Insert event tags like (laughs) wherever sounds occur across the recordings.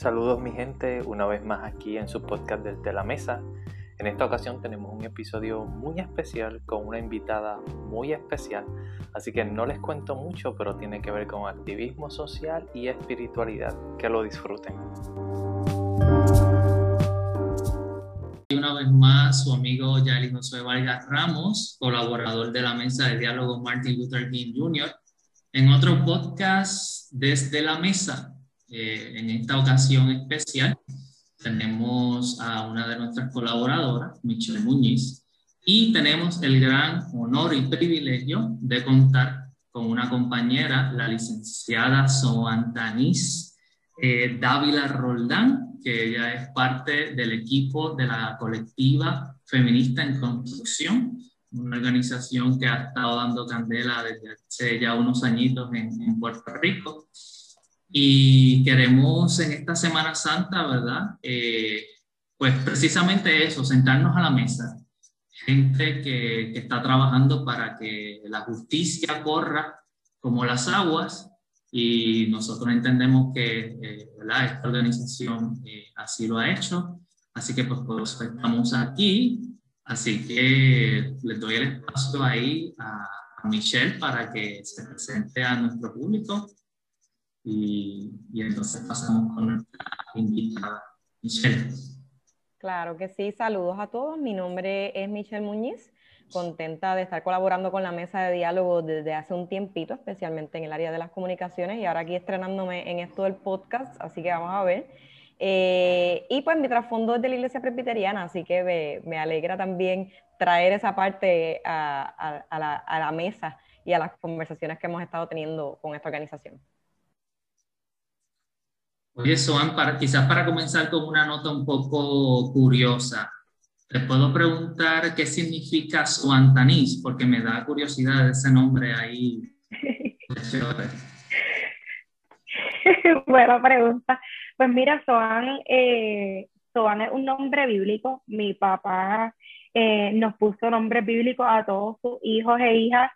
Saludos mi gente, una vez más aquí en su podcast desde la mesa. En esta ocasión tenemos un episodio muy especial con una invitada muy especial, así que no les cuento mucho, pero tiene que ver con activismo social y espiritualidad. Que lo disfruten. Y una vez más, su amigo Yali José Vargas Ramos, colaborador de la mesa de diálogo Martin Luther King Jr., en otro podcast desde la mesa. Eh, en esta ocasión especial tenemos a una de nuestras colaboradoras, Michelle Muñiz, y tenemos el gran honor y privilegio de contar con una compañera, la licenciada Soantanis eh, Dávila Roldán, que ella es parte del equipo de la colectiva feminista en construcción, una organización que ha estado dando candela desde hace ya unos añitos en, en Puerto Rico y queremos en esta Semana Santa, ¿verdad? Eh, pues precisamente eso, sentarnos a la mesa. Gente que, que, está trabajando para que la justicia corra como las aguas y nosotros entendemos que eh, esta organización eh, así lo ha hecho. Así que pues, pues estamos aquí. Así que les doy el espacio ahí a, a Michelle para que se presente a nuestro público y, entonces pasamos con nuestra invitada, Michelle. Claro que sí, saludos a todos. Mi nombre es Michelle Muñiz, contenta de estar colaborando con la mesa de diálogo desde hace un tiempito, especialmente en el área de las comunicaciones y ahora aquí estrenándome en esto del podcast, así que vamos a ver. Eh, y pues mi trasfondo es de la iglesia presbiteriana, así que me, alegra también traer esa parte a la mesa y a las conversaciones que hemos estado teniendo con esta organización. Oye, Soan, quizás para comenzar con una nota un poco curiosa, ¿te puedo preguntar qué significa Soantanís? Porque me da curiosidad ese nombre ahí. (laughs) Buena pregunta. Pues mira, Soan, eh, Soan es un nombre bíblico. Mi papá eh, nos puso nombres bíblicos a todos sus hijos e hijas.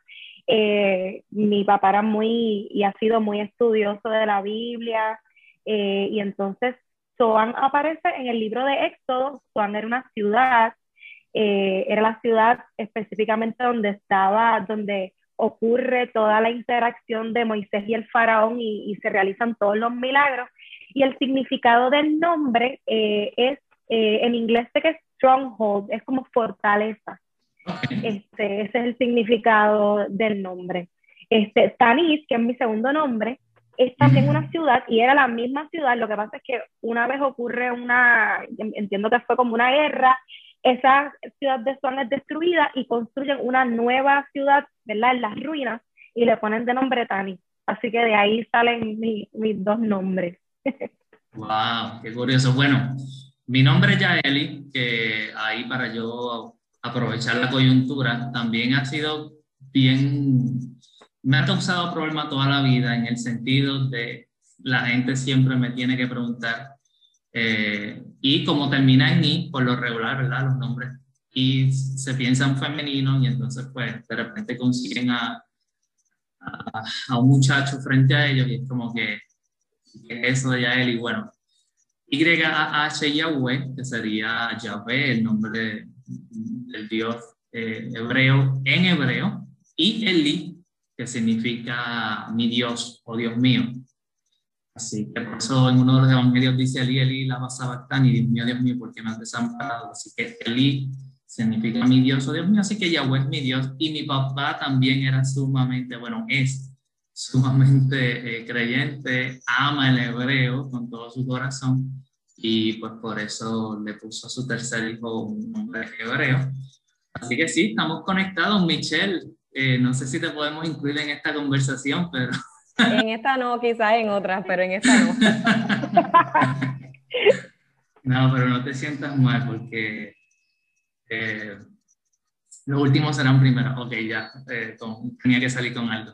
Eh, mi papá era muy y ha sido muy estudioso de la Biblia, eh, y entonces Zoan aparece en el libro de Éxodo. Zoan era una ciudad, eh, era la ciudad específicamente donde estaba, donde ocurre toda la interacción de Moisés y el faraón y, se realizan todos los milagros. Y el significado del nombre eh, es, en inglés sé que es stronghold, es como fortaleza. Este, ese es el significado del nombre. Este, Tanis, que es mi segundo nombre, es también una ciudad y era la misma ciudad, lo que pasa es que una vez ocurre una, entiendo que fue como una guerra, esa ciudad de Swan es destruida y construyen una nueva ciudad, ¿verdad? En las ruinas y le ponen de nombre Tani. Así que de ahí salen mis dos nombres. ¡Wow! ¡Qué curioso! Bueno, mi nombre es Yaeli, que ahí para yo aprovechar la coyuntura, también ha sido bien me ha causado problemas toda la vida en el sentido de la gente siempre me tiene que preguntar eh, y como termina en I, por lo regular, ¿verdad? Los nombres y se piensan femeninos y entonces pues de repente consiguen a, a, un muchacho frente a ellos y es como que, eso de Yael y bueno, Y-H Yahweh, que sería Yahweh, el nombre del dios eh, hebreo en hebreo, y Eli, que significa mi Dios o Dios mío. Así que por eso en uno de los evangelios dice Eli, Eli, la y Dios mío, Dios mío, ¿por qué me has desamparado? Así que Eli significa mi Dios o Dios mío, así que Yahweh es mi Dios. Y mi papá también era sumamente, bueno, es sumamente eh, creyente, ama el hebreo con todo su corazón y pues por eso le puso a su tercer hijo un nombre hebreo. Así que sí, estamos conectados, Michelle. Eh, no sé si te podemos incluir en esta conversación, pero... En esta no, quizás en otras, pero en esta no. (laughs) no, pero no te sientas mal porque eh, los últimos serán primero. Ok, ya, eh, tenía que salir con algo.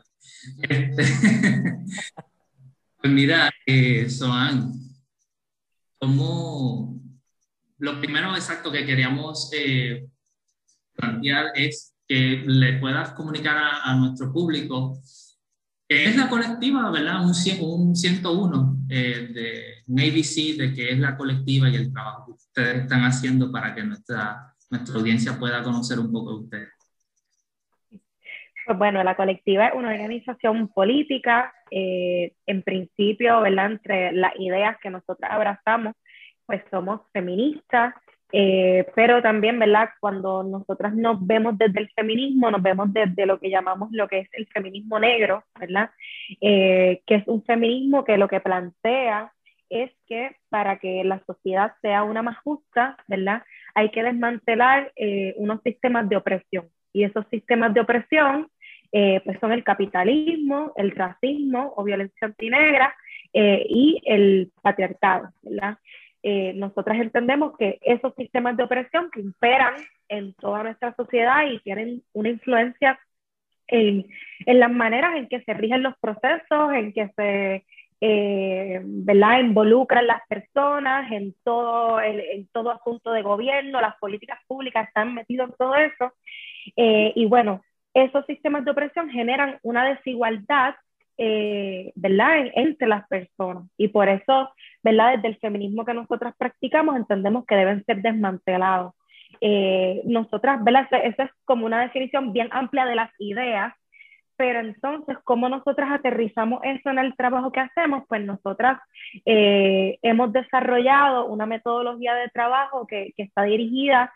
Este, (laughs) pues mira, eh, Soan, como lo primero exacto que queríamos plantear es que le puedas comunicar a, nuestro público Es la colectiva, ¿verdad? Un, un 101 eh, de un de que es la colectiva y el trabajo que ustedes están haciendo para que nuestra, nuestra audiencia pueda conocer un poco de ustedes. Pues bueno, la colectiva es una organización política, eh, en principio, ¿verdad? Entre las ideas que nosotros abrazamos, pues somos feministas, eh, pero también, ¿verdad? Cuando nosotras nos vemos desde el feminismo, nos vemos desde lo que llamamos lo que es el feminismo negro, ¿verdad? Eh, que es un feminismo que lo que plantea es que para que la sociedad sea una más justa, ¿verdad? Hay que desmantelar eh, unos sistemas de opresión. Y esos sistemas de opresión, pues son el capitalismo, el racismo o violencia antinegra y el patriarcado, ¿verdad? Eh, nosotras entendemos que esos sistemas de opresión que imperan en toda nuestra sociedad y tienen una influencia en, en las maneras en que se rigen los procesos, en que se eh, ¿verdad? involucran las personas en todo, el, en todo asunto de gobierno, las políticas públicas están metidos en todo eso. Eh, y bueno, esos sistemas de opresión generan una desigualdad eh, ¿verdad? entre las personas. Y por eso, ¿verdad? Desde el feminismo que nosotras practicamos, entendemos que deben ser desmantelados. Eh, nosotras, ¿verdad? Esa es como una definición bien amplia de las ideas, pero entonces, ¿cómo nosotras aterrizamos eso en el trabajo que hacemos? Pues nosotras eh, hemos desarrollado una metodología de trabajo que, que está dirigida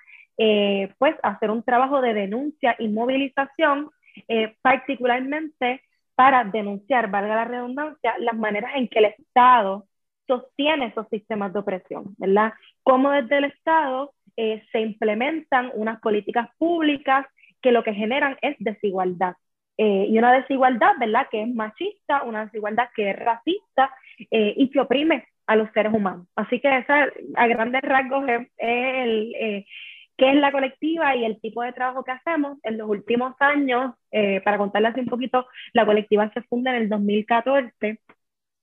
pues a hacer un trabajo de denuncia y movilización, particularmente para denunciar, valga la redundancia, las maneras en que el Estado sostiene esos sistemas de opresión, ¿verdad? Cómo desde el Estado eh, se implementan unas políticas públicas que lo que generan es desigualdad. Eh, y una desigualdad, ¿verdad?, que es machista, una desigualdad que es racista eh, y que oprime a los seres humanos. Así que esa, a grandes rasgos, es, el, qué es la colectiva y el tipo de trabajo que hacemos. En los últimos años, eh, para contarles un poquito, la colectiva se funda en el 2014,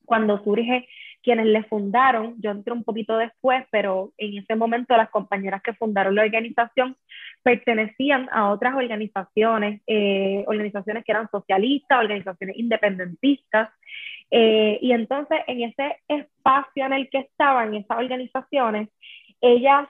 cuando surge quienes le fundaron, yo entré un poquito después, pero en ese momento las compañeras que fundaron la organización pertenecían a otras organizaciones, eh, organizaciones que eran socialistas, organizaciones independentistas, eh, y entonces en ese espacio en el que estaban esas organizaciones, ellas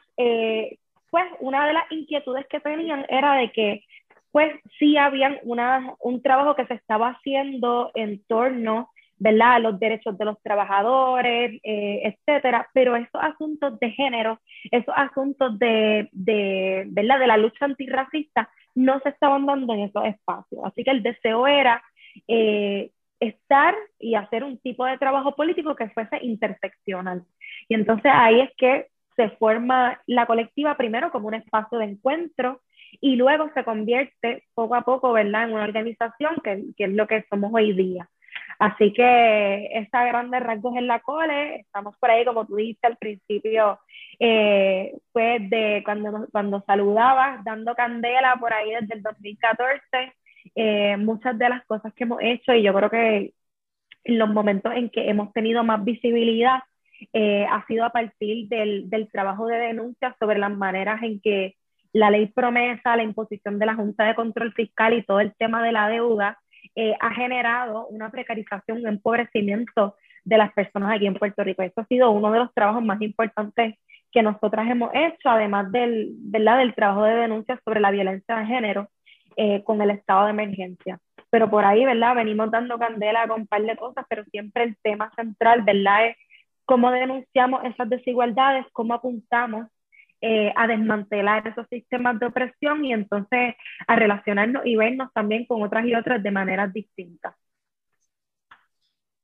pues una de las inquietudes que tenían era de que pues sí habían una, un trabajo que se estaba haciendo en torno ¿verdad? los derechos de los trabajadores, eh, etcétera, pero esos asuntos de género, esos asuntos de, de, ¿verdad? de la lucha antirracista no se estaban dando en esos espacios. Así que el deseo era eh, estar y hacer un tipo de trabajo político que fuese interseccional. Y entonces ahí es que se forma la colectiva primero como un espacio de encuentro y luego se convierte poco a poco, ¿verdad?, en una organización que, que es lo que somos hoy día. Así que esta grande rasgos en la cole, estamos por ahí, como tú dijiste al principio, eh, pues de cuando, cuando saludabas, dando candela por ahí desde el 2014, eh, muchas de las cosas que hemos hecho y yo creo que en los momentos en que hemos tenido más visibilidad eh, ha sido a partir del, del trabajo de denuncia sobre las maneras en que la ley promesa, la imposición de la Junta de Control Fiscal y todo el tema de la deuda eh, ha generado una precarización, un empobrecimiento de las personas aquí en Puerto Rico. Eso ha sido uno de los trabajos más importantes que nosotras hemos hecho, además del, ¿verdad? del trabajo de denuncia sobre la violencia de género eh, con el estado de emergencia. Pero por ahí, ¿verdad? Venimos dando candela con un par de cosas, pero siempre el tema central, ¿verdad? Es cómo denunciamos esas desigualdades, cómo apuntamos eh, a desmantelar esos sistemas de opresión y entonces a relacionarnos y vernos también con otras y otras de maneras distintas.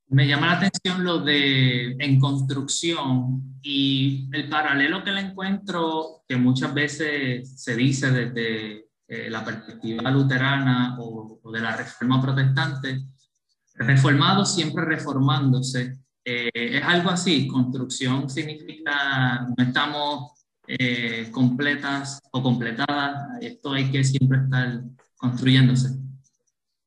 Me llama la atención lo de en construcción y el paralelo que le encuentro, que muchas veces se dice desde eh, la perspectiva luterana o, o, de la reforma protestante, reformados siempre reformándose, eh, es algo así, construcción significa no estamos eh, completas o completadas, esto hay que siempre estar construyéndose.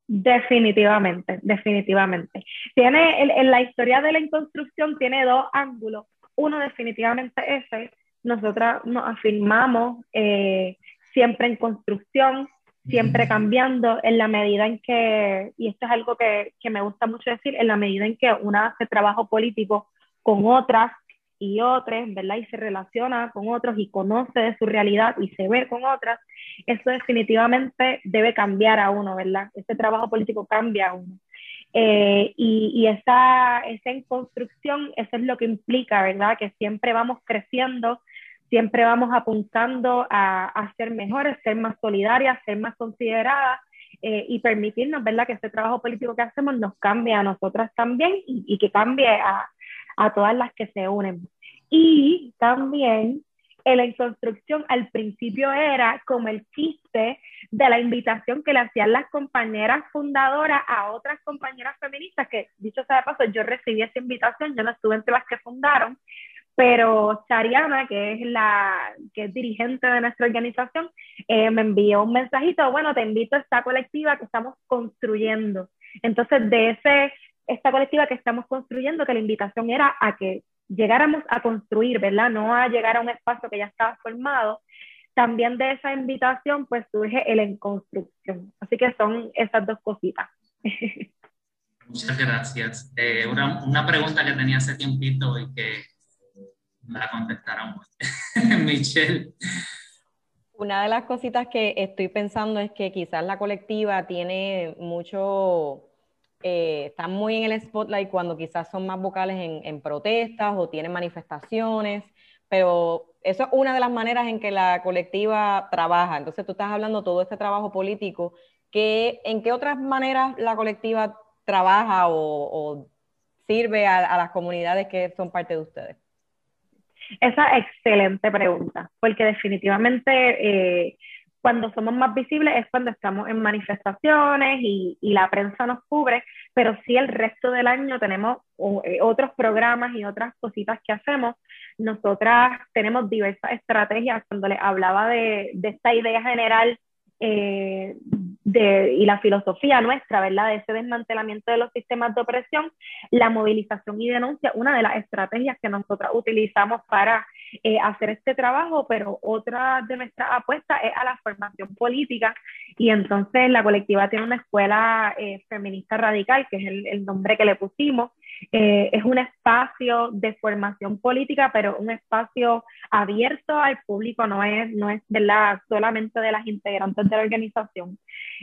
Definitivamente, definitivamente. Tiene, en, la historia de la construcción tiene dos ángulos. Uno definitivamente ese, nosotras nos afirmamos eh, siempre en construcción, siempre cambiando en la medida en que, y esto es algo que, que me gusta mucho decir, en la medida en que una hace trabajo político con otras y otras, ¿verdad? Y se relaciona con otros y conoce de su realidad y se ve con otras, eso definitivamente debe cambiar a uno, ¿verdad? Ese trabajo político cambia a uno. Eh, y, y esa, esa en construcción, eso es lo que implica, ¿verdad? Que siempre vamos creciendo, siempre vamos apuntando a, a ser mejores, ser más solidarias, ser más consideradas eh, y permitirnos, ¿verdad? Que ese trabajo político que hacemos nos cambie a nosotras también y, y que cambie a, a todas las que se unen. Y también en la construcción al principio era como el chiste de la invitación que le hacían las compañeras fundadoras a otras compañeras feministas, que dicho sea de paso, yo recibí esa invitación, yo no estuve entre las que fundaron, pero Chariana, que es la que es dirigente de nuestra organización, eh, me envió un mensajito, bueno, te invito a esta colectiva que estamos construyendo. Entonces, de ese, esta colectiva que estamos construyendo, que la invitación era a que llegáramos a construir, ¿verdad? No a llegar a un espacio que ya estaba formado. También de esa invitación, pues surge el en construcción. Así que son esas dos cositas. (laughs) Muchas gracias. Eh, una, una, pregunta que tenía hace tiempito y que me la contestaron (laughs) Michelle. Una de las cositas que estoy pensando es que quizás la colectiva tiene mucho eh, están muy en el spotlight cuando quizás son más vocales en, protestas o tienen manifestaciones, pero eso es una de las maneras en que la colectiva trabaja. Entonces tú estás hablando todo este trabajo político, que, ¿en qué otras maneras la colectiva trabaja o, sirve a, a, las comunidades que son parte de ustedes? Esa excelente pregunta, porque definitivamente eh, cuando somos más visibles es cuando estamos en manifestaciones y, y, la prensa nos cubre, pero sí el resto del año tenemos eh, otros programas y otras cositas que hacemos. Nosotras tenemos diversas estrategias cuando les hablaba de, de esta idea general eh, de, y la filosofía nuestra, ¿verdad? De ese desmantelamiento de los sistemas de opresión, la movilización y denuncia, una de las estrategias que nosotros utilizamos para eh, hacer este trabajo, pero otra de nuestras apuestas es a la formación política y entonces la colectiva tiene una escuela eh, feminista radical, que es el, el, nombre que le pusimos. Eh, es un espacio de formación política, pero un espacio abierto al público, no es, no es ¿verdad? solamente de las integrantes de la organización.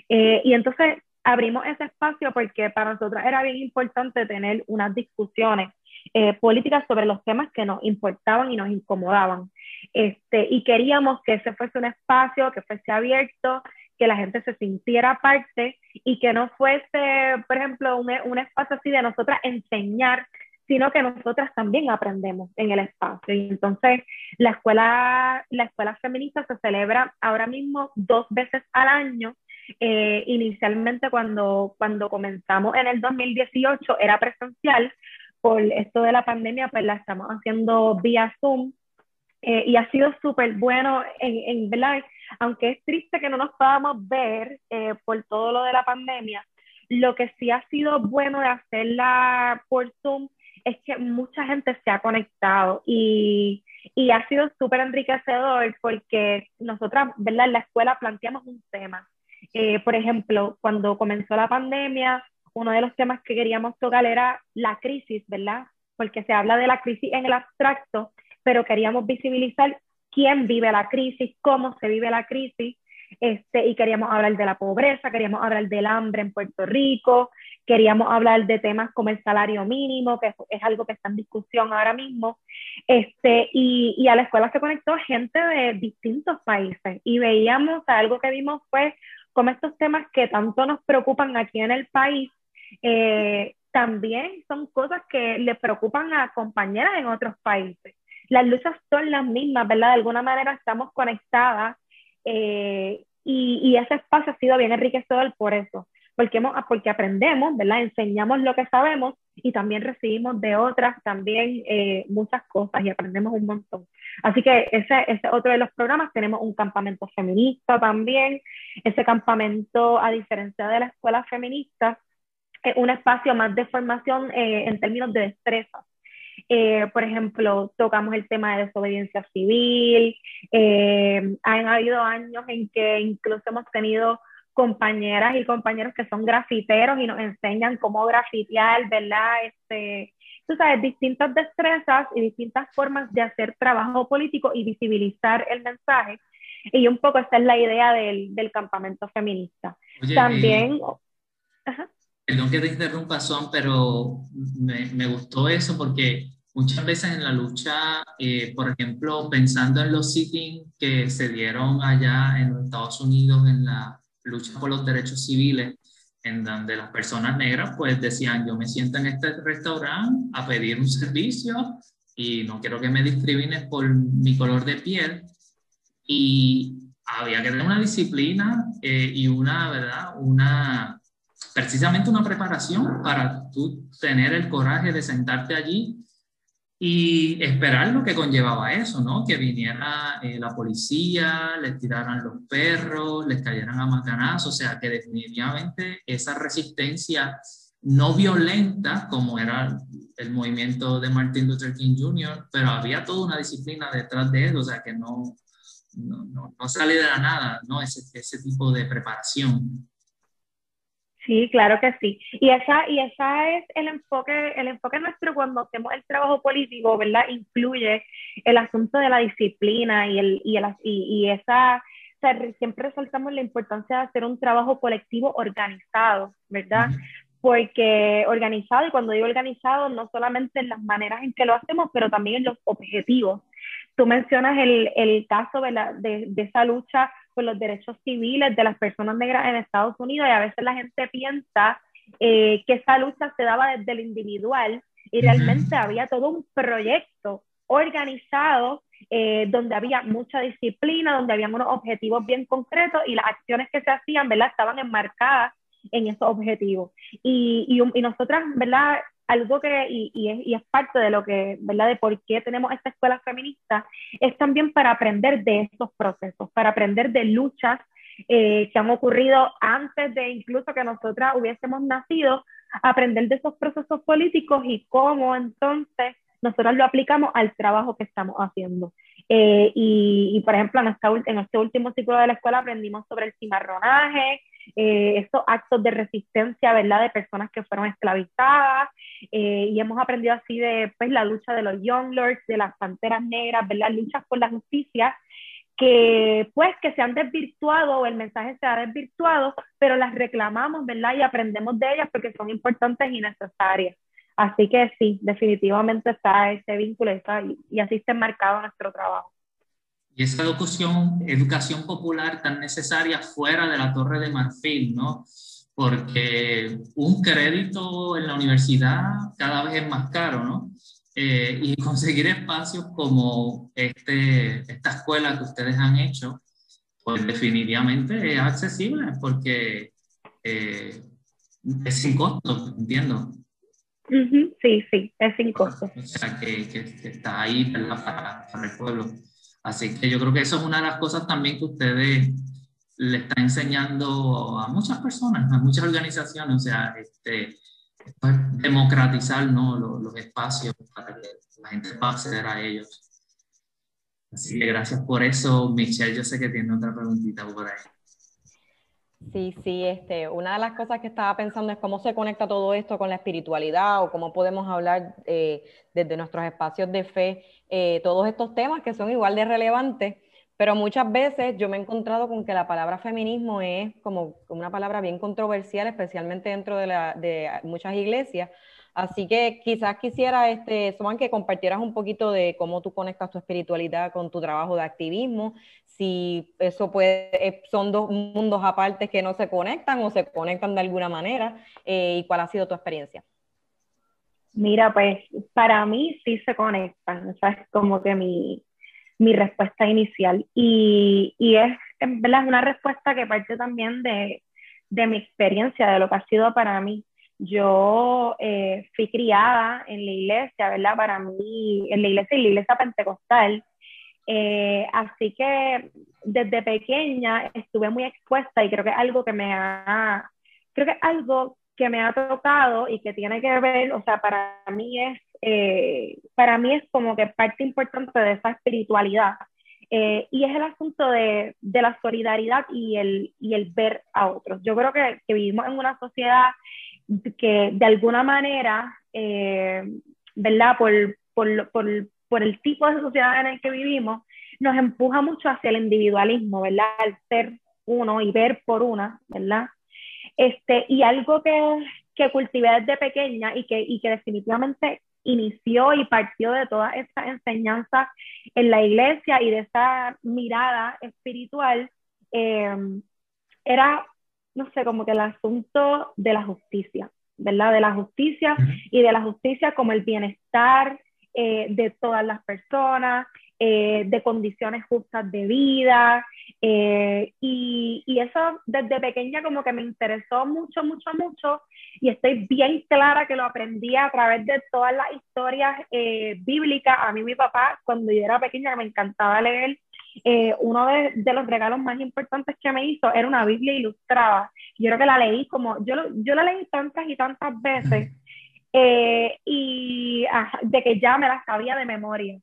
Eh, y entonces abrimos ese espacio porque para nosotros era bien importante tener unas discusiones eh, políticas sobre los temas que nos importaban y nos incomodaban. Este, y queríamos que ese fuese un espacio que fuese abierto, que la gente se sintiera parte y que no fuese, por ejemplo, un, un espacio así de nosotras enseñar, sino que nosotras también aprendemos en el espacio. Y entonces la escuela, la escuela feminista se celebra ahora mismo dos veces al año. Eh, inicialmente cuando, cuando comenzamos en el 2018 era presencial, por esto de la pandemia, pues la estamos haciendo vía Zoom eh, y ha sido súper bueno, en, en, ¿verdad? Aunque es triste que no nos podamos ver eh, por todo lo de la pandemia, lo que sí ha sido bueno de hacerla por Zoom es que mucha gente se ha conectado y, y ha sido súper enriquecedor porque nosotras, ¿verdad? En la escuela planteamos un tema. Eh, por ejemplo, cuando comenzó la pandemia, uno de los temas que queríamos tocar era la crisis, ¿verdad? Porque se habla de la crisis en el abstracto, pero queríamos visibilizar quién vive la crisis, cómo se vive la crisis, este, y queríamos hablar de la pobreza, queríamos hablar del hambre en Puerto Rico, queríamos hablar de temas como el salario mínimo, que es algo que está en discusión ahora mismo, este, y, a la escuela se conectó gente de distintos países y veíamos, algo que vimos fue como estos temas que tanto nos preocupan aquí en el país, eh, también son cosas que le preocupan a compañeras en otros países. Las luchas son las mismas, ¿verdad? De alguna manera estamos conectadas eh, y, ese espacio ha sido bien enriquecedor por eso, porque, hemos, porque aprendemos, ¿verdad? Enseñamos lo que sabemos y también recibimos de otras también eh, muchas cosas y aprendemos un montón. Así que ese es otro de los programas. Tenemos un campamento feminista también. Ese campamento, a diferencia de la escuela feminista, es un espacio más de formación eh, en términos de destrezas. Eh, por ejemplo, tocamos el tema de desobediencia civil. Eh, han habido años en que incluso hemos tenido compañeras y compañeros que son grafiteros y nos enseñan cómo grafitear, ¿verdad? Este, tú sabes, distintas destrezas y distintas formas de hacer trabajo político y visibilizar el mensaje. Y un poco esta es la idea del, del campamento feminista. También... Perdón que te interrumpa, Son, pero me, me, gustó eso porque muchas veces en la lucha, eh, por ejemplo, pensando en los sitting que se dieron allá en los Estados Unidos en la lucha por los derechos civiles, en donde las personas negras pues decían, yo me siento en este restaurante a pedir un servicio y no quiero que me discrimines por mi color de piel. Y había que tener una disciplina eh, y una, ¿verdad? Una, precisamente una preparación para tú tener el coraje de sentarte allí y esperar lo que conllevaba eso, ¿no? Que viniera eh, la policía, les tiraran los perros, les cayeran a macanazos, o sea, que definitivamente esa resistencia no violenta, como era el movimiento de Martin Luther King Jr., pero había toda una disciplina detrás de eso, o sea, que no, no, no, sale de la nada, ¿no? Ese, ese tipo de preparación. Sí, claro que sí. Y esa, y esa es el enfoque, el enfoque nuestro cuando hacemos el trabajo político, ¿verdad? Incluye el asunto de la disciplina y, el, y, el, y, esa, o sea, siempre resaltamos la importancia de hacer un trabajo colectivo organizado, ¿verdad? Porque organizado, y cuando digo organizado, no solamente en las maneras en que lo hacemos, pero también en los objetivos. Tú mencionas el, el caso de, la, de, de esa lucha los derechos civiles de las personas negras en Estados Unidos y a veces la gente piensa eh, que esa lucha se daba desde el individual y realmente había todo un proyecto organizado eh, donde había mucha disciplina, donde había unos objetivos bien concretos y las acciones que se hacían, ¿verdad? Estaban enmarcadas en esos objetivos. Y, y, y nosotras, ¿verdad? Algo que, y, y, es, y, es, parte de lo que, ¿verdad? De por qué tenemos esta escuela feminista, es también para aprender de estos procesos, para aprender de luchas eh, que han ocurrido antes de incluso que nosotras hubiésemos nacido, aprender de esos procesos políticos y cómo entonces nosotros lo aplicamos al trabajo que estamos haciendo. Eh, y, y, por ejemplo, en, en este último ciclo de la escuela aprendimos sobre el cimarronaje, eh, estos actos de resistencia, ¿verdad? De personas que fueron esclavizadas eh, y hemos aprendido así de pues, la lucha de los Young Lords, de las Panteras Negras, ¿verdad? Luchas por la justicia que pues que se han desvirtuado o el mensaje se ha desvirtuado, pero las reclamamos, ¿verdad? Y aprendemos de ellas porque son importantes y necesarias. Así que sí, definitivamente está ese vínculo está, y, así está marcado nuestro trabajo. Y esa educación, educación popular tan necesaria fuera de la Torre de Marfil, ¿no? Porque un crédito en la universidad cada vez es más caro, ¿no? Eh, y conseguir espacios como este, esta escuela que ustedes han hecho, pues definitivamente es accesible porque eh, es sin costo, entiendo. Sí, sí, es sin costo. O sea, que, que, está ahí para, para el pueblo. Así que yo creo que eso es una de las cosas también que ustedes le están enseñando a muchas personas, a muchas organizaciones, o sea, este, pues, democratizar ¿no? los, los, espacios para que la gente pueda acceder a ellos. Así que gracias por eso, Michelle. Yo sé que tiene otra preguntita por ahí. Sí, sí, este, una de las cosas que estaba pensando es cómo se conecta todo esto con la espiritualidad o cómo podemos hablar eh, desde nuestros espacios de fe, eh, todos estos temas que son igual de relevantes, pero muchas veces yo me he encontrado con que la palabra feminismo es como una palabra bien controversial, especialmente dentro de, muchas iglesias, Así que quizás quisiera, este, Soman, que compartieras un poquito de cómo tú conectas tu espiritualidad con tu trabajo de activismo, si eso puede, eh, son dos mundos aparte que no se conectan o se conectan de alguna manera, eh, y cuál ha sido tu experiencia. Mira, pues para mí sí se conectan, es como que mi, mi respuesta inicial. Y, y es, en verdad, es una respuesta que parte también de, de mi experiencia, de lo que ha sido para mí yo eh, fui criada en la iglesia, ¿verdad? Para mí, en la iglesia y la iglesia pentecostal. Eh, así que desde pequeña estuve muy expuesta y creo que es algo que me ha, creo que algo que me ha tocado y que tiene que ver, o sea, para mí es, eh, para mí es como que parte importante de esa espiritualidad Eh, y es el asunto de, de, la solidaridad y el, y el ver a otros. Yo creo que, que vivimos en una sociedad que de alguna manera, eh, ¿verdad? Por, por, por, por, el tipo de sociedad en el que vivimos, nos empuja mucho hacia el individualismo, ¿verdad? Al ser uno y ver por una, ¿verdad? Este, y algo que, que cultivé desde pequeña y que, y que definitivamente inició y partió de toda esa enseñanza en la iglesia y de esa mirada espiritual, eh, era, no sé, como que el asunto de la justicia, ¿verdad? De la justicia y de la justicia como el bienestar eh, de todas las personas, eh, de condiciones justas de vida. Eh, y, y, eso desde pequeña como que me interesó mucho, mucho, mucho. Y estoy bien clara que lo aprendí a través de todas las historias bíblicas. A mí mi papá, cuando yo era pequeña, me encantaba leer. uno de, de, los regalos más importantes que me hizo era una Biblia ilustrada. Yo creo que la leí como, yo, yo la leí tantas y tantas veces. (laughs) y de que ya me la sabía de memoria.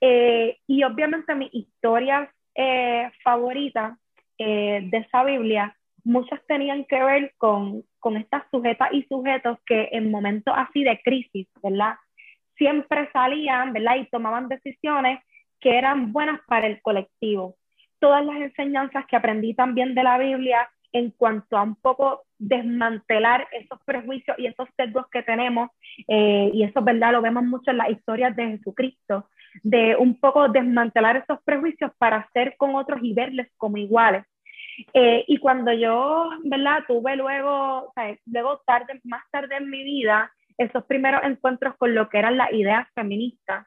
Eh, y obviamente mis historias eh, favoritas eh, de esa Biblia, muchas tenían que ver con, con estas sujetas y sujetos que en momentos así de crisis, ¿verdad? Siempre salían, ¿verdad? Y tomaban decisiones que eran buenas para el colectivo. Todas las enseñanzas que aprendí también de la Biblia en cuanto a un poco desmantelar esos prejuicios y esos sesgos que tenemos, y eso, ¿verdad? Lo vemos mucho en las historias de Jesucristo, de un poco desmantelar esos prejuicios para ser con otros y verles como iguales. Eh, y cuando yo, ¿verdad? Tuve luego, o sea, luego tarde, más tarde en mi vida, esos primeros encuentros con lo que eran las ideas feministas,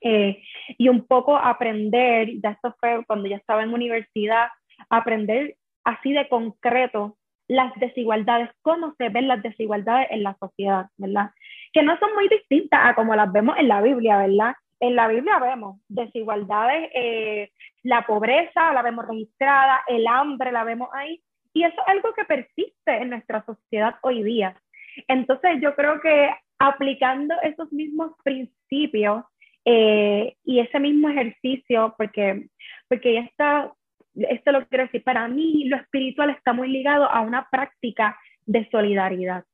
eh, y un poco aprender, ya esto fue cuando ya estaba en universidad, aprender así de concreto las desigualdades, cómo se ven las desigualdades en la sociedad, ¿verdad? Que no son muy distintas a como las vemos en la Biblia, ¿verdad? en la Biblia vemos desigualdades, eh, la pobreza la vemos registrada, el hambre la vemos ahí, y eso es algo que persiste en nuestra sociedad hoy día. Entonces yo creo que aplicando esos mismos principios eh, y ese mismo ejercicio, porque, porque está, esto lo quiero decir, para mí lo espiritual está muy ligado a una práctica de solidaridad.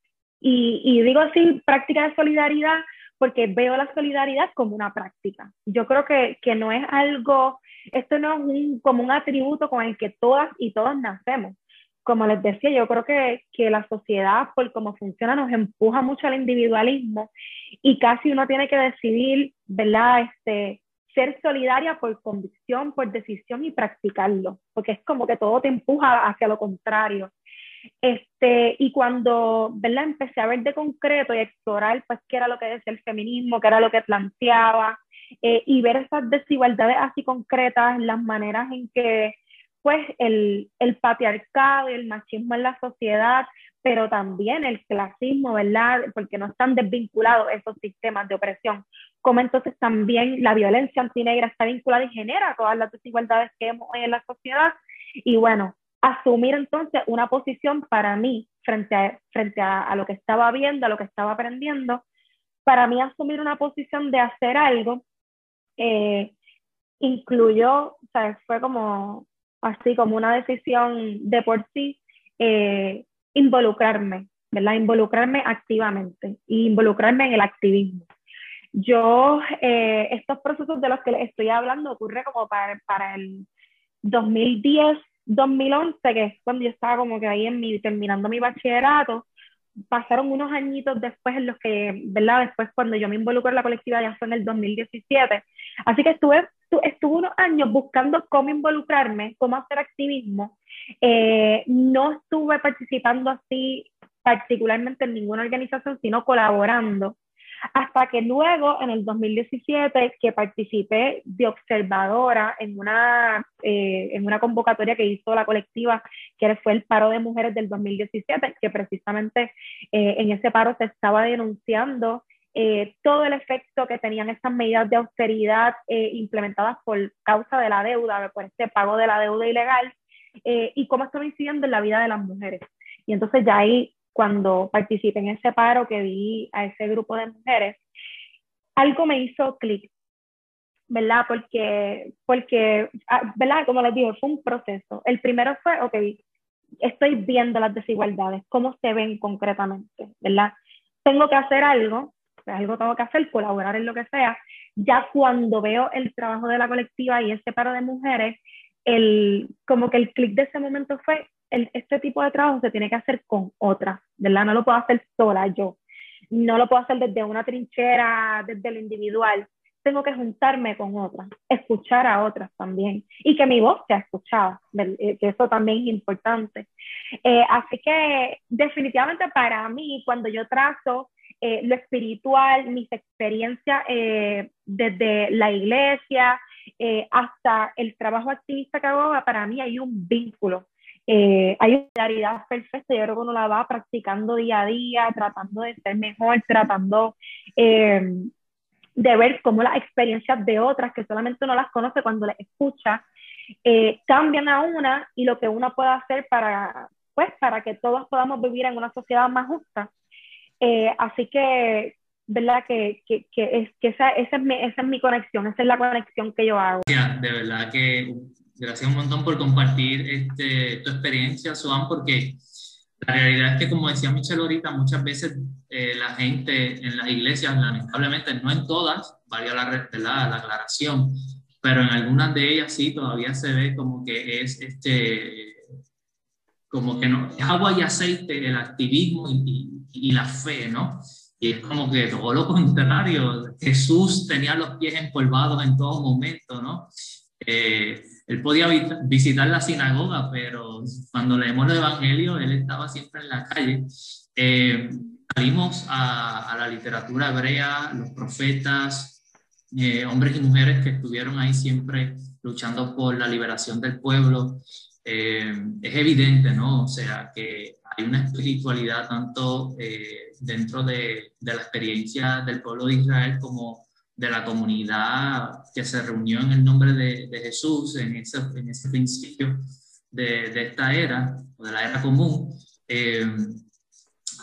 Y, digo así, práctica de solidaridad porque veo la solidaridad como una práctica. Yo creo que, que no es algo, esto no es un, como un atributo con el que todas y todos nacemos. Como les decía, yo creo que, que la sociedad, por cómo funciona, nos empuja mucho al individualismo y casi uno tiene que decidir, ¿verdad? Este, ser solidaria por convicción, por decisión y practicarlo, porque es como que todo te empuja hacia lo contrario. Este, y cuando ¿verdad? empecé a ver de concreto y explorar pues, qué era lo que decía el feminismo, qué era lo que planteaba, eh, y ver esas desigualdades así concretas, las maneras en que pues, el, el patriarcado y el machismo en la sociedad, pero también el clasismo, ¿verdad? Porque no están desvinculados esos sistemas de opresión. Como entonces también la violencia antinegra está vinculada y genera todas las desigualdades que vemos en la sociedad. Y bueno, asumir entonces una posición para mí frente a, frente a, lo que estaba viendo, a lo que estaba aprendiendo, para mí asumir una posición de hacer algo eh, incluyó, sea, fue como así como una decisión de por sí, eh, involucrarme, ¿verdad? Involucrarme activamente y involucrarme en el activismo. Yo, eh, estos procesos de los que les estoy hablando ocurre como para, para el 2010, 2011, que es cuando yo estaba como que ahí en mi, terminando mi bachillerato, pasaron unos añitos después en los que, ¿verdad? Después cuando yo me involucro en la colectiva ya fue en el 2017. Así que estuve, estuve unos años buscando cómo involucrarme, cómo hacer activismo. Eh, no estuve participando así particularmente en ninguna organización, sino colaborando hasta que luego en el 2017 que participé de observadora en una, eh, en una convocatoria que hizo la colectiva, que fue el paro de mujeres del 2017, que precisamente eh, en ese paro se estaba denunciando eh, todo el efecto que tenían estas medidas de austeridad implementadas por causa de la deuda, por este pago de la deuda ilegal, y cómo estaba incidiendo en la vida de las mujeres. Y entonces ya ahí cuando participé en ese paro que vi a ese grupo de mujeres, algo me hizo clic. ¿verdad? Porque, porque, ah, ¿verdad? Como les digo, fue un proceso. El primero fue, ok, estoy viendo las desigualdades, cómo se ven concretamente, ¿verdad? Tengo que hacer algo, algo tengo que hacer, colaborar en lo que sea. Ya cuando veo el trabajo de la colectiva y ese paro de mujeres, el, como que el clic de ese momento fue, el, este tipo de trabajo se tiene que hacer con otras, ¿verdad? No lo puedo hacer sola yo. No lo puedo hacer desde una trinchera, desde lo individual tengo que juntarme con otras, escuchar a otras también y que mi voz sea escuchada, eh, que eso también es importante. Eh, así que definitivamente para mí, cuando yo trazo eh, lo espiritual, mis experiencias desde la iglesia hasta el trabajo activista que hago, para mí hay un vínculo. Hay una claridad perfecta, yo creo que uno la va practicando día a día, tratando de ser mejor, tratando de ver cómo las experiencias de otras, que solamente uno las conoce cuando las escucha, eh, cambian a una y lo que uno puede hacer para, pues, para que todos podamos vivir en una sociedad más justa. Eh, así que, ¿verdad? Que, que, que, es, que esa, esa, es mi, esa es mi conexión, esa es la conexión que yo hago. De verdad que gracias un montón por compartir este, tu experiencia, Suan, porque la realidad es que, como decía Michelle ahorita, muchas veces eh, la gente en las iglesias, lamentablemente, no en todas, varía la, la, la aclaración, pero en algunas de ellas sí todavía se ve como que es este, como que no, es agua y aceite el activismo y, y, la fe, ¿no? Y es como que todo lo contrario, Jesús tenía los pies empolvados en todo momento, ¿no? Eh, él podía visitar la sinagoga, pero cuando leemos el Evangelio, él estaba siempre en la calle. Eh, salimos a, la literatura hebrea, los profetas, eh, hombres y mujeres que estuvieron ahí siempre luchando por la liberación del pueblo. Eh, es evidente, ¿no? O sea, que hay una espiritualidad tanto dentro de, de la experiencia del pueblo de Israel como de la comunidad que se reunió en el nombre de, de Jesús en ese, en ese principio de, de, esta era, o de la era común, eh,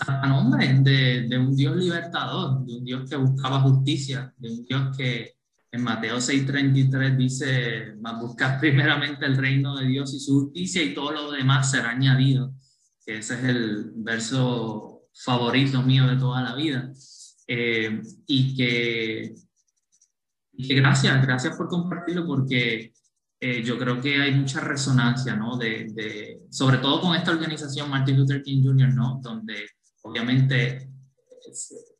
a nombre de, de, un Dios libertador, de un Dios que buscaba justicia, de un Dios que en Mateo 6:33 dice, buscar (laughs) primeramente el reino de Dios y su justicia y todo lo demás será añadido, que ese es el verso favorito mío de toda la vida. Eh, y que gracias, gracias por compartirlo porque eh, yo creo que hay mucha resonancia, ¿no? De, de, sobre todo con esta organización Martin Luther King Jr., ¿no? Donde obviamente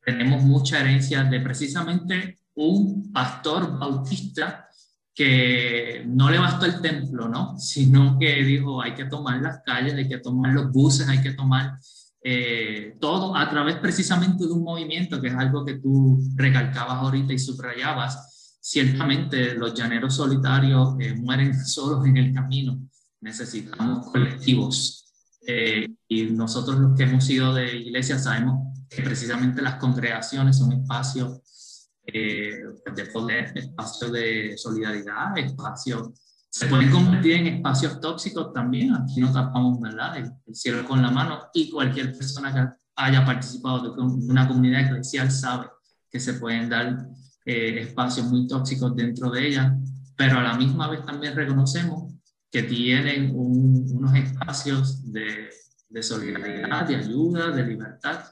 tenemos mucha herencia de precisamente un pastor bautista que no le bastó el templo, ¿no? (laughs) Sino que dijo, hay que tomar las calles, hay que tomar los buses, hay que tomar eh, todo a través precisamente de un movimiento, que es algo que tú recalcabas ahorita y subrayabas, Ciertamente los llaneros solitarios eh, mueren solos en el camino. Necesitamos colectivos. Eh, y nosotros los que hemos sido de iglesia sabemos que precisamente las congregaciones son espacios eh, de poder, espacios de solidaridad, espacios se pueden convertir en espacios tóxicos también. Aquí no tapamos, ¿verdad? El, el, cielo con la mano y cualquier persona que haya participado de una comunidad eclesial sabe que se pueden dar eh, espacios muy tóxicos dentro de ella, pero a la misma vez también reconocemos que tienen unos espacios de, de, solidaridad, de ayuda, de libertad.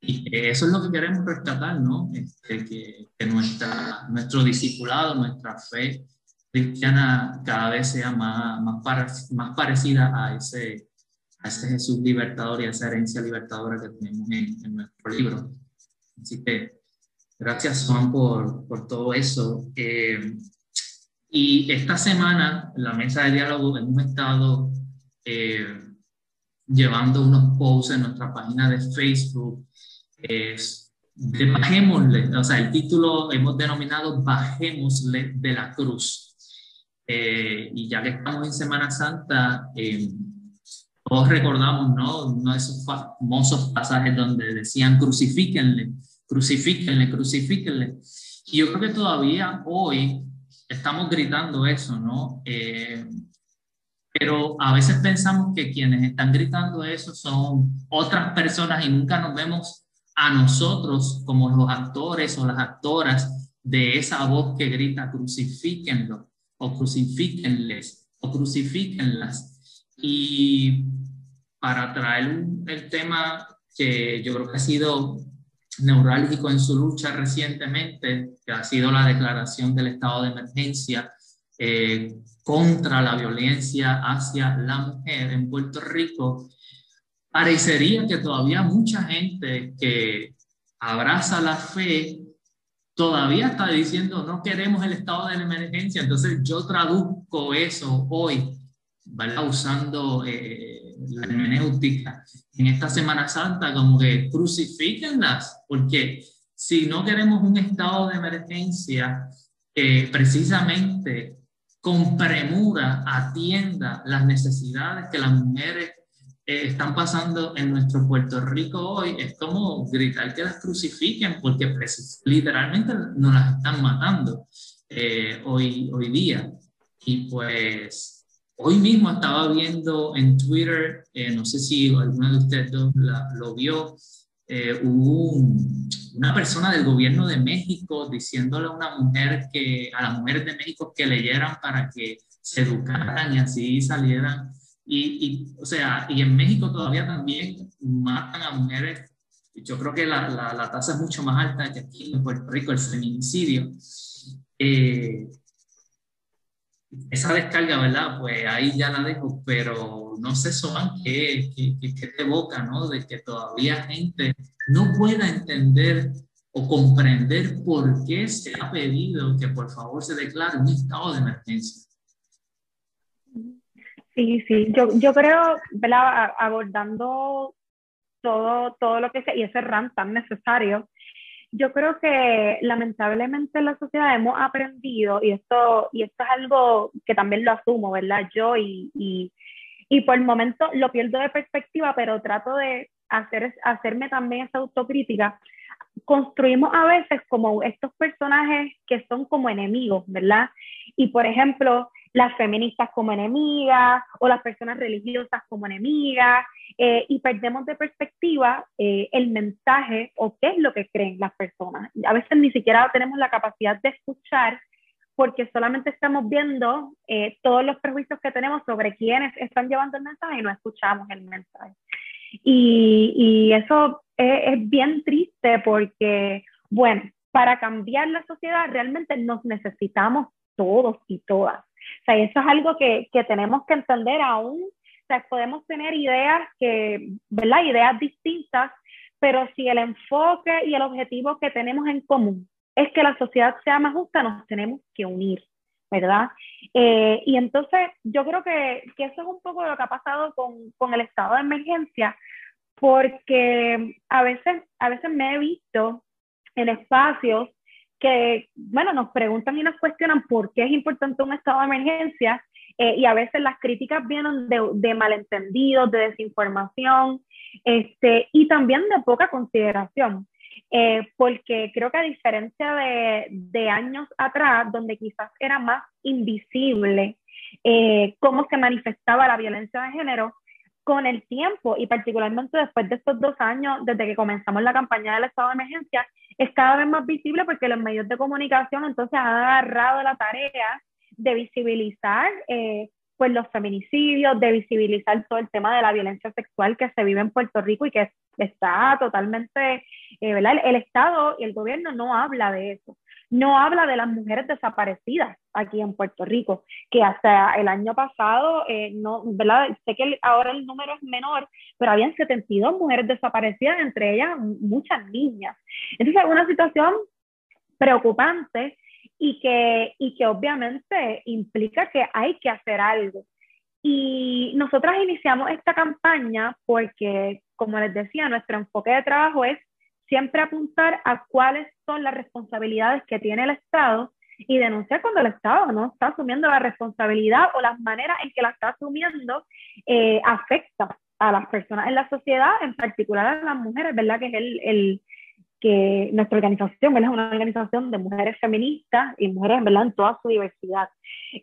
Y eso es lo que queremos rescatar, ¿no? Este, que, que nuestra, nuestro discipulado, nuestra fe cristiana cada vez sea más, más, más parecida a ese, a ese Jesús libertador y a esa herencia libertadora que tenemos en, en nuestro libro. Así que Gracias, Juan, por, por todo eso. Eh, y esta semana, en la mesa de diálogo, hemos estado eh, llevando unos posts en nuestra página de Facebook. Es de bajémosle, o sea, el título hemos denominado Bajémosle de la cruz. Eh, y ya que estamos en Semana Santa, todos recordamos, ¿no? Uno de esos famosos pasajes donde decían crucifíquenle crucifíquenle, crucifíquenle. Y yo creo que todavía hoy estamos gritando eso, ¿no? Eh, pero a veces pensamos que quienes están gritando eso son otras personas y nunca nos vemos a nosotros como los actores o las actoras de esa voz que grita crucifíquenlo o crucifíquenles o crucifíquenlas. Y para traer el tema que yo creo que ha sido neurálgico en su lucha recientemente, que ha sido la declaración del estado de emergencia eh, contra la violencia hacia la mujer en Puerto Rico, parecería que todavía mucha gente que abraza la fe todavía está diciendo no queremos el estado de emergencia. Entonces yo traduzco eso hoy, ¿verdad? usando eh, la hermenéutica en esta Semana Santa como que crucifíquenlas, porque si no queremos un estado de emergencia que precisamente con premura atienda las necesidades que las mujeres eh, están pasando en nuestro Puerto Rico hoy, es como gritar que las crucifiquen porque literalmente nos las están matando eh, hoy, hoy día. Y pues hoy mismo estaba viendo en Twitter, eh, no sé si alguno de ustedes lo vio, hubo una persona del gobierno de México diciéndole a una mujer que, a las mujeres de México que leyeran para que se educaran y así salieran y, o sea, y en México todavía también matan a mujeres. Yo creo que la, la, tasa es mucho más alta que aquí en Puerto Rico, el feminicidio. Eh, esa descarga, ¿verdad? Pues ahí ya la dejo, pero no sé, Soban, qué, qué, qué te evoca, ¿no? De que todavía gente no pueda entender o comprender por qué se ha pedido que por favor se declare un estado de emergencia. Sí, sí, yo, yo creo, ¿verdad? abordando todo, todo lo que sea, y ese rant tan necesario, yo creo que lamentablemente en la sociedad hemos aprendido, y esto, y esto es algo que también lo asumo, ¿verdad? Yo y, y, y por el momento lo pierdo de perspectiva, pero trato de hacer, hacerme también esa autocrítica. Construimos a veces como estos personajes que son como enemigos, ¿verdad? Y por ejemplo, las feministas como enemigas o las personas religiosas como enemigas eh, y perdemos de perspectiva eh, el mensaje o qué es lo que creen las personas. A veces ni siquiera tenemos la capacidad de escuchar porque solamente estamos viendo eh, todos los prejuicios que tenemos sobre quiénes están llevando el mensaje y no escuchamos el mensaje. Y, y eso es, es bien triste porque, bueno, para cambiar la sociedad realmente nos necesitamos todos y todas. O sea, eso es algo que, que tenemos que entender aún. O sea, podemos tener ideas que, ¿verdad? Ideas distintas, pero si el enfoque y el objetivo que tenemos en común es que la sociedad sea más justa, nos tenemos que unir, ¿verdad? Eh, y entonces yo creo que, que, eso es un poco lo que ha pasado con, con, el estado de emergencia, porque a veces, a veces me he visto en espacios que, bueno, nos preguntan y nos cuestionan por qué es importante un estado de emergencia eh, y a veces las críticas vienen de, de, malentendidos, de desinformación este, y también de poca consideración. Eh, porque creo que a diferencia de, de, años atrás, donde quizás era más invisible eh, cómo se manifestaba la violencia de género, con el tiempo y particularmente después de estos dos años, desde que comenzamos la campaña del estado de emergencia, es cada vez más visible porque los medios de comunicación entonces han agarrado la tarea de visibilizar eh, pues los feminicidios, de visibilizar todo el tema de la violencia sexual que se vive en Puerto Rico y que está totalmente, eh, ¿verdad? El, el, Estado y el gobierno no habla de eso no habla de las mujeres desaparecidas aquí en Puerto Rico, que hasta el año pasado, eh, no, ¿verdad? Sé que ahora el número es menor, pero habían 72 mujeres desaparecidas, entre ellas muchas niñas. Entonces, es una situación preocupante y que, y que obviamente implica que hay que hacer algo. Y nosotras iniciamos esta campaña porque, como les decía, nuestro enfoque de trabajo es siempre apuntar a cuáles son las responsabilidades que tiene el Estado y denunciar cuando el Estado no está asumiendo la responsabilidad o las maneras en que la está asumiendo eh, afecta a las personas en la sociedad, en particular a las mujeres, ¿verdad? Que es el, el que nuestra organización es una organización de mujeres feministas y mujeres ¿verdad? en toda su diversidad.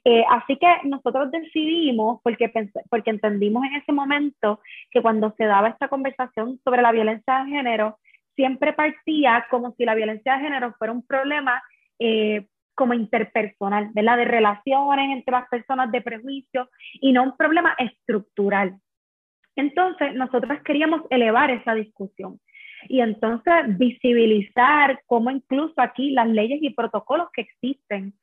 Eh, así que nosotros decidimos, porque, porque entendimos en ese momento que cuando se daba esta conversación sobre la violencia de género, siempre partía como si la violencia de género fuera un problema eh, como interpersonal, ¿verdad? De relaciones entre las personas, de prejuicios, y no un problema estructural. Entonces, nosotros queríamos elevar esa discusión y entonces visibilizar cómo incluso aquí las leyes y protocolos que existen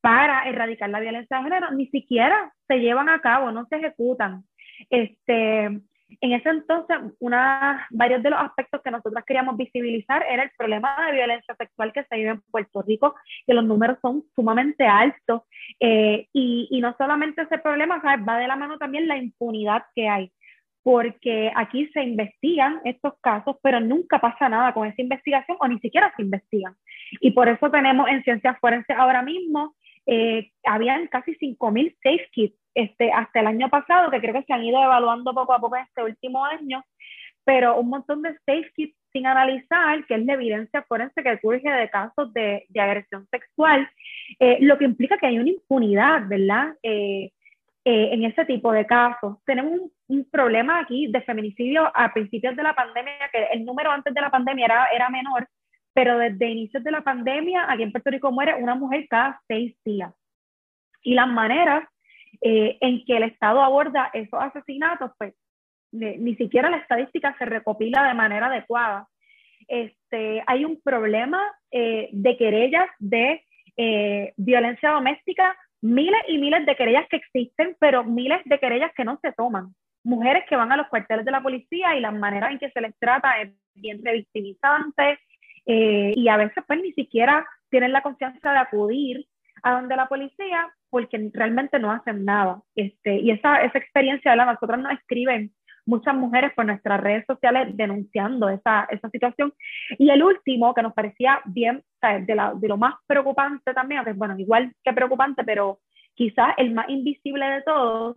para erradicar la violencia de género ni siquiera se llevan a cabo, no se ejecutan. Este, en ese entonces, una, varios de los aspectos que nosotros queríamos visibilizar era el problema de violencia sexual que se vive en Puerto Rico, que los números son sumamente altos. Eh, y, y, no solamente ese problema, va de la mano también la impunidad que hay porque aquí se investigan estos casos, pero nunca pasa nada con esa investigación o ni siquiera se investigan. Y por eso tenemos en ciencias forenses ahora mismo, eh, habían casi 5.000 safe kits este, hasta el año pasado, que creo que se han ido evaluando poco a poco en este último año, pero un montón de safe kits sin analizar, que es la evidencia forense que surge de casos de, de agresión sexual, eh, lo que implica que hay una impunidad, ¿verdad? Eh, eh, en ese tipo de casos. Tenemos un, problema aquí de feminicidio a principios de la pandemia, que el número antes de la pandemia era, era menor, pero desde inicios de la pandemia, aquí en Puerto Rico muere una mujer cada seis días. Y las maneras eh, en que el Estado aborda esos asesinatos, pues ni siquiera la estadística se recopila de manera adecuada. Este, hay un problema eh, de querellas de violencia doméstica miles y miles de querellas que existen, pero miles de querellas que no se toman. Mujeres que van a los cuarteles de la policía y la manera en que se les trata es bien revictimizante eh, y a veces pues ni siquiera tienen la confianza de acudir a donde la policía porque realmente no hacen nada. Este, y esa, esa experiencia, la nosotros nos escriben muchas mujeres por nuestras redes sociales denunciando esa, esa situación. Y el último, que nos parecía bien, de, la, de, lo más preocupante también, bueno, igual que preocupante, pero quizás el más invisible de todos,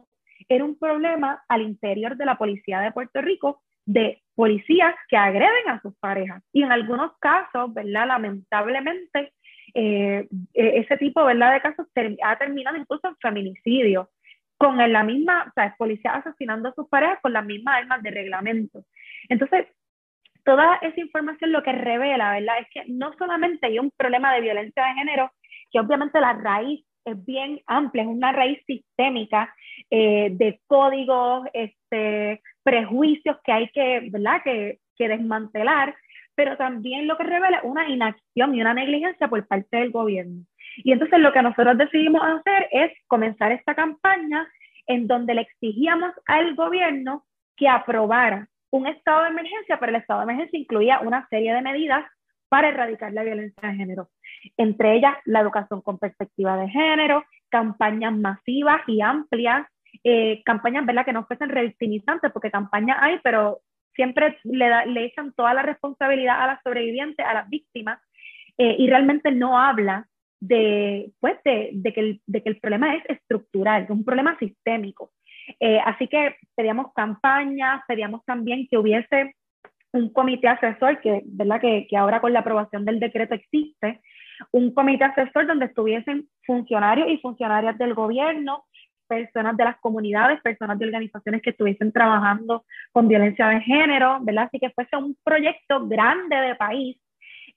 era un problema al interior de la policía de Puerto Rico de policías que agreden a sus parejas. Y en algunos casos, ¿verdad? Lamentablemente, eh, e, ese tipo, ¿verdad? De casos ha terminado incluso en feminicidio con la misma, o sea, policía asesinando a sus parejas con las mismas armas de reglamento. Entonces, toda esa información lo que revela, ¿verdad? Es que no solamente hay un problema de violencia de género, que obviamente la raíz es bien amplia, es una raíz sistémica eh, de códigos, este, prejuicios que hay que, ¿verdad? Que, que desmantelar, pero también lo que revela una inacción y una negligencia por parte del gobierno. Y entonces lo que nosotros decidimos hacer es comenzar esta campaña en donde le exigíamos al gobierno que aprobara un estado de emergencia, pero el estado de emergencia incluía una serie de medidas para erradicar la violencia de género, entre ellas la educación con perspectiva de género, campañas masivas y amplias, eh, campañas ¿verdad? que no fuesen revictimizantes, porque campañas hay, pero siempre le, le echan toda la responsabilidad a las sobrevivientes, a las víctimas, eh, y realmente no habla de, pues, de, de, que el, de, que el, problema es estructural, es un problema sistémico. Eh, así que pedíamos campañas, pedíamos también que hubiese un comité asesor, que, ¿verdad? Que, que ahora con la aprobación del decreto existe, un comité asesor donde estuviesen funcionarios y funcionarias del gobierno, personas de las comunidades, personas de organizaciones que estuviesen trabajando con violencia de género, ¿verdad? Así que fuese un proyecto grande de país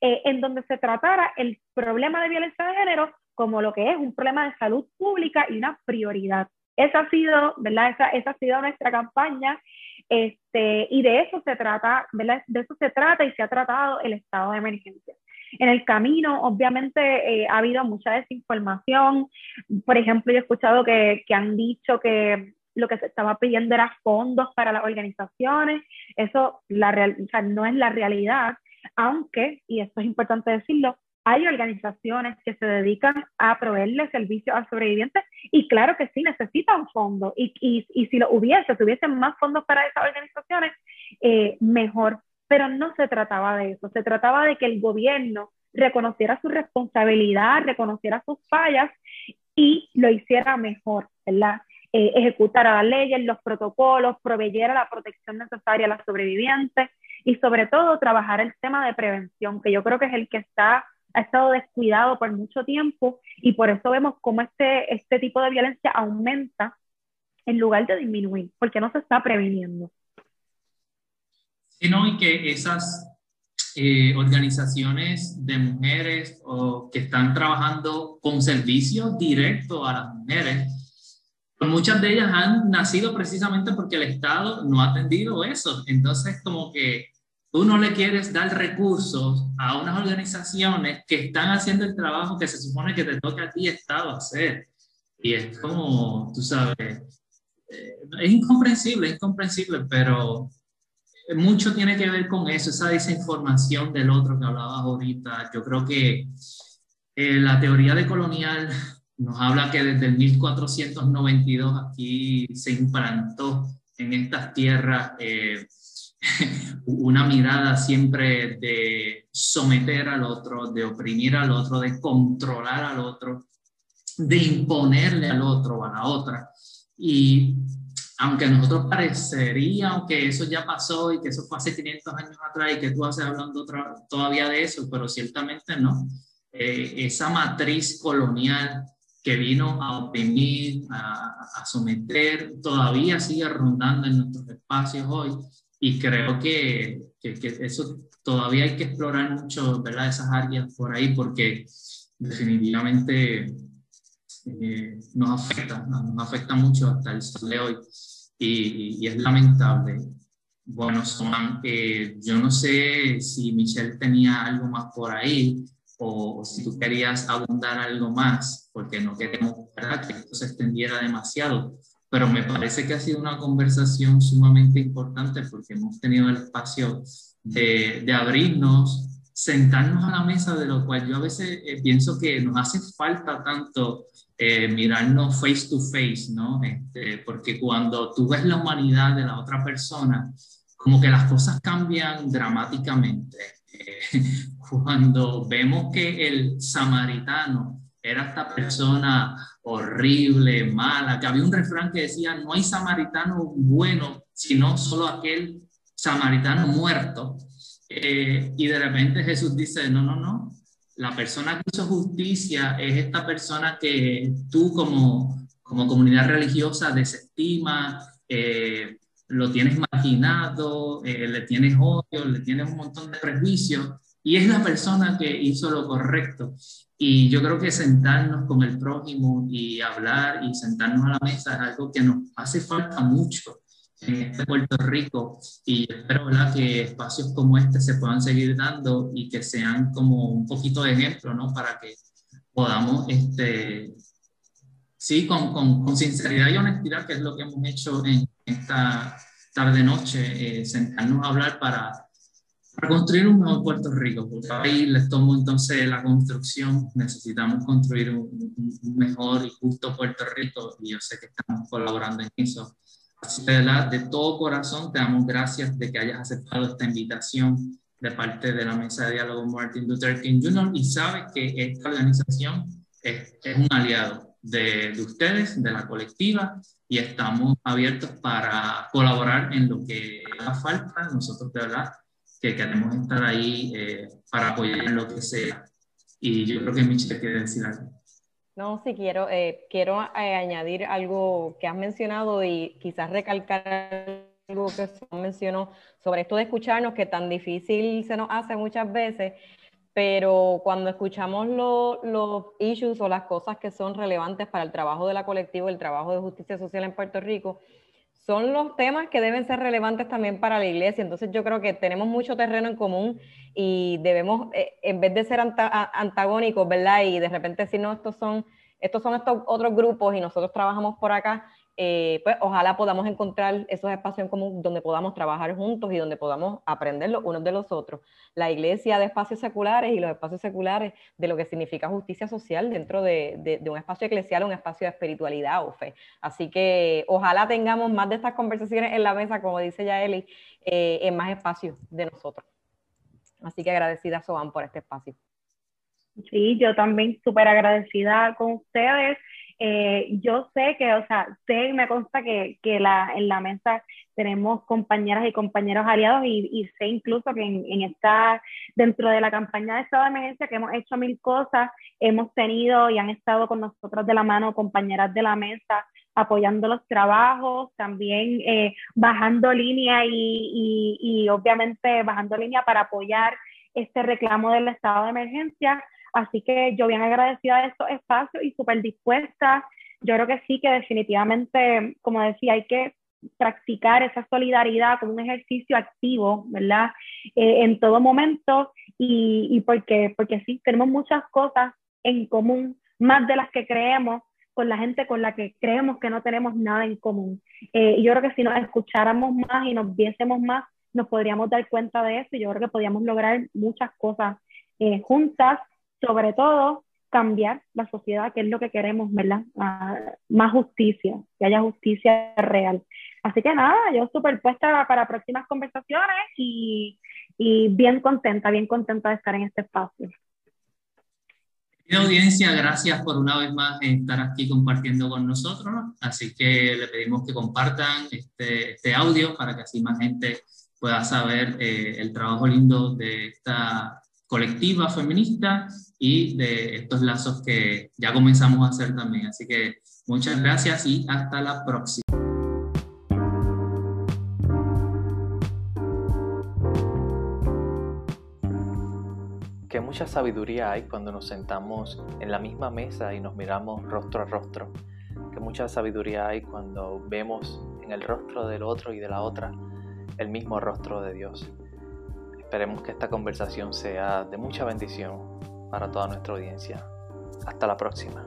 eh, en donde se tratara el problema de violencia de género como lo que es un problema de salud pública y una prioridad. Esa ha sido, ¿verdad? Esa, esa ha sido nuestra campaña este, y de eso se trata, ¿verdad? De eso se trata y se ha tratado el estado de emergencia. En el camino, obviamente, eh, ha habido mucha desinformación. Por ejemplo, yo he escuchado que, que han dicho que lo que se estaba pidiendo era fondos para las organizaciones. Eso la real, o sea, no es la realidad aunque, y esto es importante decirlo, hay organizaciones que se dedican a proveerle servicios a sobrevivientes y claro que sí necesitan fondos y, y, y si lo hubiese, si hubiesen más fondos para esas organizaciones, eh, mejor. Pero no se trataba de eso, se trataba de que el gobierno reconociera su responsabilidad, reconociera sus fallas y lo hiciera mejor, ¿verdad? Eh, ejecutara las leyes, los protocolos, proveyera la protección necesaria a las sobrevivientes y sobre todo trabajar el tema de prevención, que yo creo que es el que está, ha estado descuidado por mucho tiempo y por eso vemos cómo este, este tipo de violencia aumenta en lugar de disminuir, porque no se está previniendo. Sí, no, y que esas, eh, organizaciones de mujeres o que están trabajando con servicios directos a las mujeres, pues muchas de ellas han nacido precisamente porque el Estado no ha atendido eso. Entonces, como que tú no le quieres dar recursos a unas organizaciones que están haciendo el trabajo que se supone que te toca a ti, Estado, hacer. Y es como, tú sabes, eh, es incomprensible, es incomprensible, pero mucho tiene que ver con eso, esa desinformación del otro que hablabas ahorita. Yo creo que eh, la teoría de colonial nos habla que desde el 1492 aquí se implantó en estas tierras eh, (laughs) una mirada siempre de someter al otro, de oprimir al otro, de controlar al otro, de imponerle al otro o a la otra. Y aunque a nosotros parecería que eso ya pasó y que eso fue hace 500 años atrás y que tú haces hablando todavía de eso, pero ciertamente no. Eh, esa matriz colonial que vino a oprimir, a, someter, todavía sigue rondando en nuestros espacios hoy y creo que, que, eso todavía hay que explorar mucho, ¿verdad? Esas áreas por ahí porque definitivamente eh, nos afecta, nos afecta mucho hasta el sol de hoy. Y, es lamentable. Bueno, Soman, eh, yo no sé si Michelle tenía algo más por ahí o, si tú querías abundar algo más, porque no queremos que esto se extendiera demasiado, pero me parece que ha sido una conversación sumamente importante porque hemos tenido el espacio de, de abrirnos, sentarnos a la mesa, de lo cual yo a veces eh, pienso que nos hace falta tanto eh, mirarnos face to face, ¿no? Este, porque cuando tú ves la humanidad de la otra persona, como que las cosas cambian dramáticamente. Eh, (laughs) cuando vemos que el samaritano era esta persona horrible, mala, que había un refrán que decía, no hay samaritano bueno, sino solo aquel samaritano muerto. Eh, y de repente Jesús dice, no, no, no, la persona que hizo justicia es esta persona que tú como, como comunidad religiosa desestima, eh, lo tienes marginado, eh, le tienes odio, le tienes un montón de prejuicios, y es la persona que hizo lo correcto. Y yo creo que sentarnos con el prójimo y hablar y sentarnos a la mesa es algo que nos hace falta mucho en Puerto Rico y espero ¿verdad? que espacios como este se puedan seguir dando y que sean como un poquito de ejemplo, ¿no? Para que podamos, este, sí, con, con, con sinceridad y honestidad, que es lo que hemos hecho en esta tarde-noche, eh, sentarnos a hablar para, para construir un nuevo Puerto Rico, porque ahí les tomo entonces la construcción, necesitamos construir un, un mejor y justo Puerto Rico y yo sé que estamos colaborando en eso Que de todo corazón te damos gracias de que hayas aceptado esta invitación de parte de la Mesa de Diálogo Martin Luther King Jr. y sabes que esta organización es, es un aliado de, de, ustedes, de la colectiva, y estamos abiertos para colaborar en lo que haga falta. Nosotros de verdad que queremos estar ahí eh, para apoyar en lo que sea. Y yo creo que Michelle quiere decir algo. No, sí quiero, eh, quiero eh, añadir algo que has mencionado y quizás recalcar algo que se mencionó sobre esto de escucharnos, que tan difícil se nos hace muchas veces, pero cuando escuchamos los issues o las cosas que son relevantes para el trabajo de la colectiva, el trabajo de justicia social en Puerto Rico, son los temas que deben ser relevantes también para la iglesia. Entonces yo creo que tenemos mucho terreno en común y debemos, eh, en vez de ser antagónicos, ¿verdad? Y de repente decir, no, estos son, estos son estos otros grupos y nosotros trabajamos por acá, eh, pues ojalá podamos encontrar esos espacios en común donde podamos trabajar juntos y donde podamos aprender los unos de los otros. La iglesia de espacios seculares y los espacios seculares de lo que significa justicia social dentro de, un espacio eclesial, un espacio de espiritualidad o fe. Así que ojalá tengamos más de estas conversaciones en la mesa, como dice ya Eli, eh, en más espacios de nosotros. Así que agradecida, Soban, por este espacio. Sí, yo también súper agradecida con ustedes. Eh, yo sé que, o sea, sé, me consta que, que la, en la mesa tenemos compañeras y compañeros aliados y, sé incluso que en, en, esta, dentro de la campaña de estado de emergencia que hemos hecho mil cosas, hemos tenido y han estado con nosotros de la mano compañeras de la mesa apoyando los trabajos, también eh, bajando línea y, y, y obviamente bajando línea para apoyar este reclamo del estado de emergencia. Así que yo bien agradecida de estos espacios y súper dispuesta. Yo creo que sí, que definitivamente, como decía, hay que practicar esa solidaridad como un ejercicio activo, ¿verdad? Eh, en todo momento y, y porque, porque sí, tenemos muchas cosas en común, más de las que creemos, con la gente con la que creemos que no tenemos nada en común. Eh, yo creo que si nos escucháramos más y nos viésemos más, nos podríamos dar cuenta de eso y yo creo que podríamos lograr muchas cosas eh, juntas, sobre todo cambiar la sociedad, que es lo que queremos, ¿verdad? Ah, más justicia, que haya justicia real. Así que nada, yo súper puesta para próximas conversaciones y, y bien contenta, bien contenta de estar en este espacio. audiencia, gracias por una vez más estar aquí compartiendo con nosotros. Así que le pedimos que compartan este, este audio para que así más gente pueda saber eh, el trabajo lindo de esta colectiva feminista y de estos lazos que ya comenzamos a hacer también. Así que muchas gracias y hasta la próxima. Que mucha sabiduría hay cuando nos sentamos en la misma mesa y nos miramos rostro a rostro. Que mucha sabiduría hay cuando vemos en el rostro del otro y de la otra el mismo rostro de Dios. Esperemos que esta conversación sea de mucha bendición para toda nuestra audiencia. Hasta la próxima.